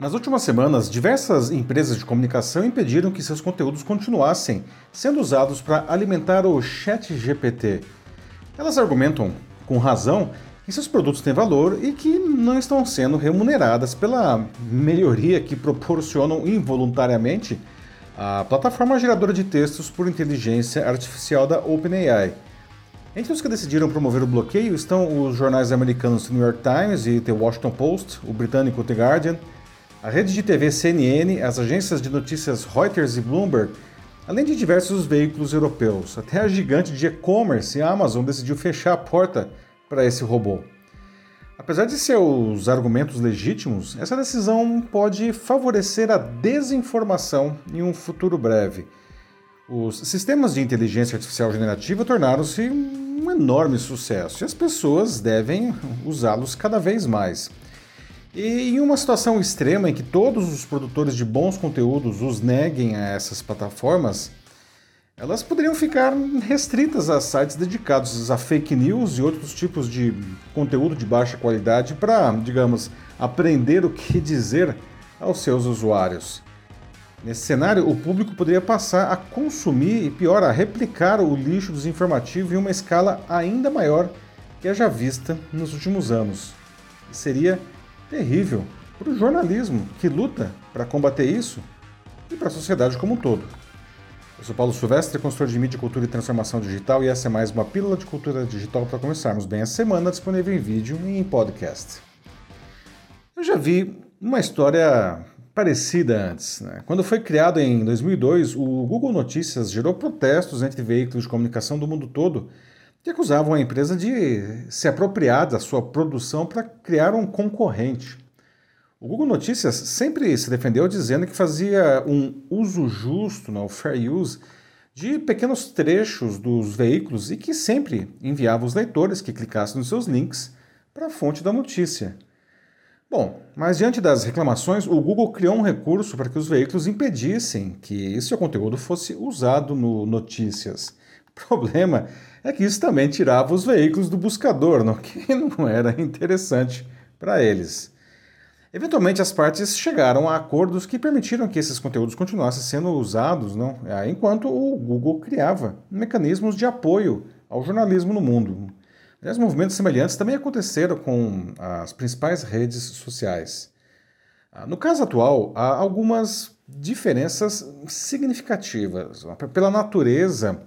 Nas últimas semanas, diversas empresas de comunicação impediram que seus conteúdos continuassem sendo usados para alimentar o Chat GPT. Elas argumentam, com razão, que seus produtos têm valor e que não estão sendo remuneradas pela melhoria que proporcionam involuntariamente a plataforma geradora de textos por inteligência artificial da OpenAI. Entre os que decidiram promover o bloqueio estão os jornais americanos New York Times e The Washington Post, o britânico The Guardian, a rede de TV CNN, as agências de notícias Reuters e Bloomberg, além de diversos veículos europeus. Até a gigante de e-commerce, a Amazon, decidiu fechar a porta para esse robô. Apesar de seus argumentos legítimos, essa decisão pode favorecer a desinformação em um futuro breve. Os sistemas de inteligência artificial generativa tornaram-se um enorme sucesso e as pessoas devem usá-los cada vez mais. E em uma situação extrema em que todos os produtores de bons conteúdos os neguem a essas plataformas, elas poderiam ficar restritas a sites dedicados a fake news e outros tipos de conteúdo de baixa qualidade para, digamos, aprender o que dizer aos seus usuários. Nesse cenário, o público poderia passar a consumir e, pior, a replicar o lixo desinformativo em uma escala ainda maior que a já vista nos últimos anos. Seria terrível para o jornalismo que luta para combater isso e para a sociedade como um todo. Eu sou Paulo Silvestre, consultor de mídia, cultura e transformação digital, e essa é mais uma pílula de cultura digital para começarmos bem a semana, disponível em vídeo e em podcast. Eu já vi uma história parecida antes. Né? Quando foi criado em 2002, o Google Notícias gerou protestos entre veículos de comunicação do mundo todo que acusavam a empresa de se apropriar da sua produção para criar um concorrente. O Google Notícias sempre se defendeu dizendo que fazia um uso justo, não, fair use, de pequenos trechos dos veículos e que sempre enviava os leitores que clicassem nos seus links para a fonte da notícia. Bom, mas diante das reclamações, o Google criou um recurso para que os veículos impedissem que seu conteúdo fosse usado no Notícias. O problema é que isso também tirava os veículos do buscador, não? que não era interessante para eles. Eventualmente, as partes chegaram a acordos que permitiram que esses conteúdos continuassem sendo usados, não? É, enquanto o Google criava mecanismos de apoio ao jornalismo no mundo. Aliás, movimentos semelhantes também aconteceram com as principais redes sociais. Ah, no caso atual, há algumas diferenças significativas. Pela natureza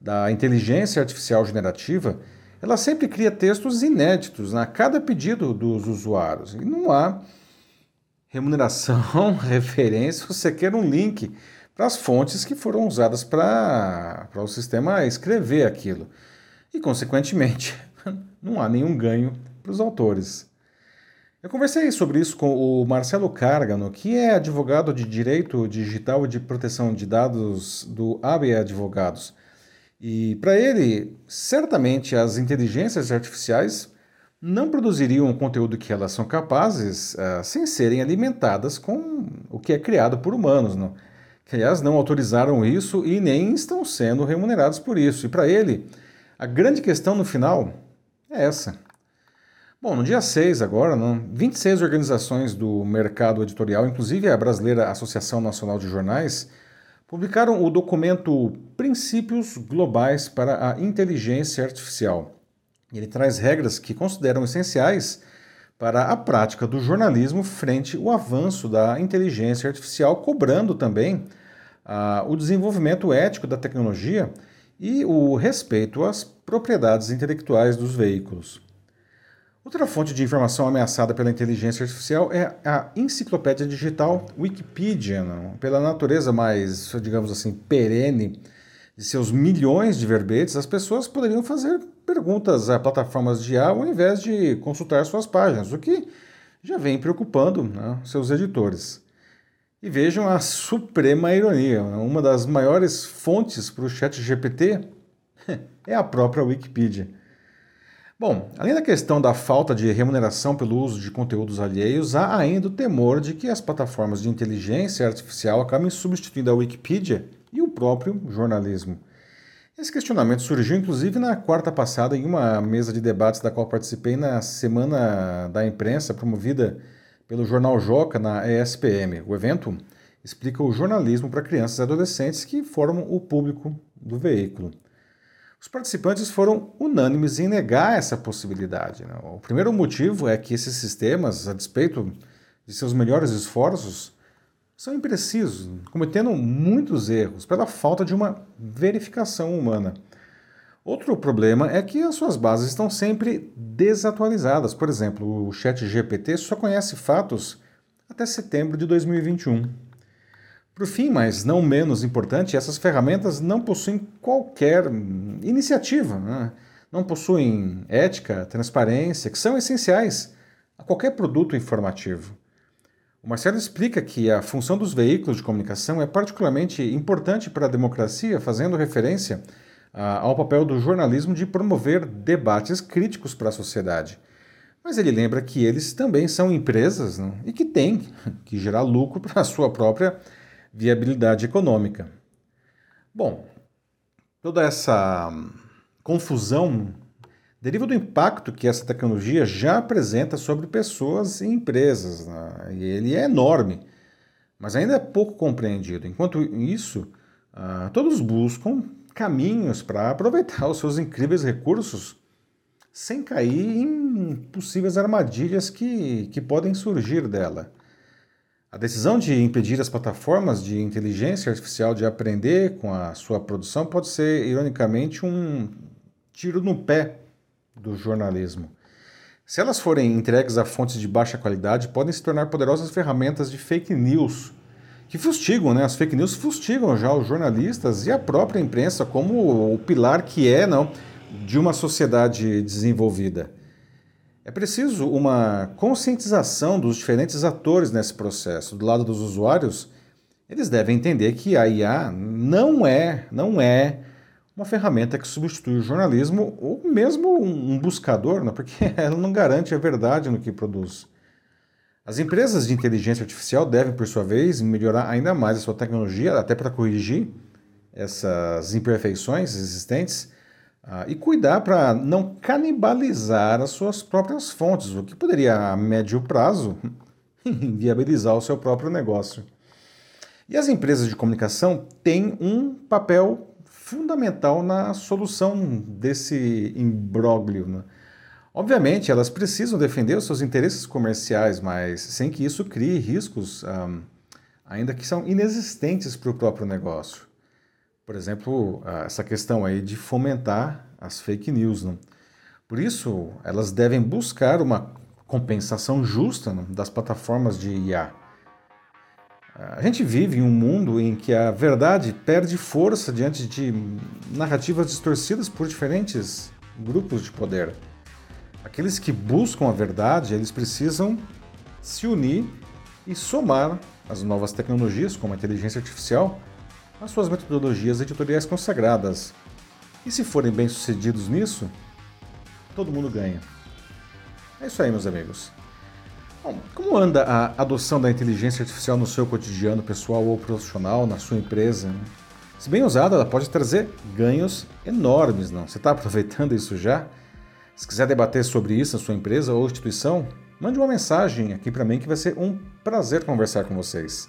da inteligência artificial generativa, ela sempre cria textos inéditos a cada pedido dos usuários. E não há remuneração, referência, você quer um link para as fontes que foram usadas para o sistema escrever aquilo. E, consequentemente, não há nenhum ganho para os autores. Eu conversei sobre isso com o Marcelo Cárgano, que é advogado de Direito Digital e de Proteção de Dados do AB Advogados. E para ele, certamente as inteligências artificiais não produziriam o conteúdo que elas são capazes uh, sem serem alimentadas com o que é criado por humanos, não? que aliás não autorizaram isso e nem estão sendo remunerados por isso. E para ele, a grande questão no final é essa. Bom, no dia 6 agora, não, 26 organizações do mercado editorial, inclusive a brasileira Associação Nacional de Jornais, publicaram o documento Princípios Globais para a Inteligência Artificial ele traz regras que consideram essenciais para a prática do jornalismo frente ao avanço da inteligência artificial, cobrando também ah, o desenvolvimento ético da tecnologia e o respeito às propriedades intelectuais dos veículos. Outra fonte de informação ameaçada pela inteligência artificial é a enciclopédia digital Wikipedia, não? pela natureza mais, digamos assim, perene de seus milhões de verbetes, as pessoas poderiam fazer perguntas a plataformas de IA ao invés de consultar suas páginas, o que já vem preocupando né, seus editores. E vejam a suprema ironia: uma das maiores fontes para o chat GPT é a própria Wikipedia. Bom, além da questão da falta de remuneração pelo uso de conteúdos alheios, há ainda o temor de que as plataformas de inteligência artificial acabem substituindo a Wikipedia e o próprio jornalismo. Esse questionamento surgiu inclusive na quarta passada em uma mesa de debates da qual participei na Semana da Imprensa, promovida pelo jornal Joca na ESPM. O evento explica o jornalismo para crianças e adolescentes que formam o público do veículo. Os participantes foram unânimes em negar essa possibilidade. Né? O primeiro motivo é que esses sistemas, a despeito de seus melhores esforços, são imprecisos, cometendo muitos erros pela falta de uma verificação humana. Outro problema é que as suas bases estão sempre desatualizadas. Por exemplo, o ChatGPT só conhece fatos até setembro de 2021. Por fim, mas não menos importante, essas ferramentas não possuem qualquer iniciativa, né? não possuem ética, transparência, que são essenciais a qualquer produto informativo. O Marcelo explica que a função dos veículos de comunicação é particularmente importante para a democracia, fazendo referência ao papel do jornalismo de promover debates críticos para a sociedade. Mas ele lembra que eles também são empresas né, e que têm que gerar lucro para a sua própria viabilidade econômica. Bom, toda essa confusão deriva do impacto que essa tecnologia já apresenta sobre pessoas e empresas, né? e ele é enorme, mas ainda é pouco compreendido. Enquanto isso, uh, todos buscam caminhos para aproveitar os seus incríveis recursos sem cair em possíveis armadilhas que, que podem surgir dela. A decisão de impedir as plataformas de inteligência artificial de aprender com a sua produção pode ser, ironicamente, um tiro no pé do jornalismo. Se elas forem entregues a fontes de baixa qualidade, podem se tornar poderosas ferramentas de fake news que fustigam, né? As fake news fustigam já os jornalistas e a própria imprensa como o pilar que é, não, de uma sociedade desenvolvida. É preciso uma conscientização dos diferentes atores nesse processo. Do lado dos usuários, eles devem entender que a IA não é, não é uma ferramenta que substitui o jornalismo ou mesmo um buscador, né? porque ela não garante a verdade no que produz. As empresas de inteligência artificial devem, por sua vez, melhorar ainda mais a sua tecnologia, até para corrigir essas imperfeições existentes uh, e cuidar para não canibalizar as suas próprias fontes, o que poderia, a médio prazo, viabilizar o seu próprio negócio. E as empresas de comunicação têm um papel fundamental na solução desse imbróglio. Né? Obviamente, elas precisam defender os seus interesses comerciais, mas sem que isso crie riscos, um, ainda que são inexistentes para o próprio negócio. Por exemplo, essa questão aí de fomentar as fake news. Não? Por isso, elas devem buscar uma compensação justa das plataformas de IA. A gente vive em um mundo em que a verdade perde força diante de narrativas distorcidas por diferentes grupos de poder. Aqueles que buscam a verdade, eles precisam se unir e somar as novas tecnologias, como a inteligência artificial, às suas metodologias editoriais consagradas. E se forem bem-sucedidos nisso, todo mundo ganha. É isso aí, meus amigos. Bom, como anda a adoção da inteligência artificial no seu cotidiano pessoal ou profissional, na sua empresa? Se bem usada, ela pode trazer ganhos enormes, não? Você está aproveitando isso já? Se quiser debater sobre isso na sua empresa ou instituição, mande uma mensagem aqui para mim que vai ser um prazer conversar com vocês.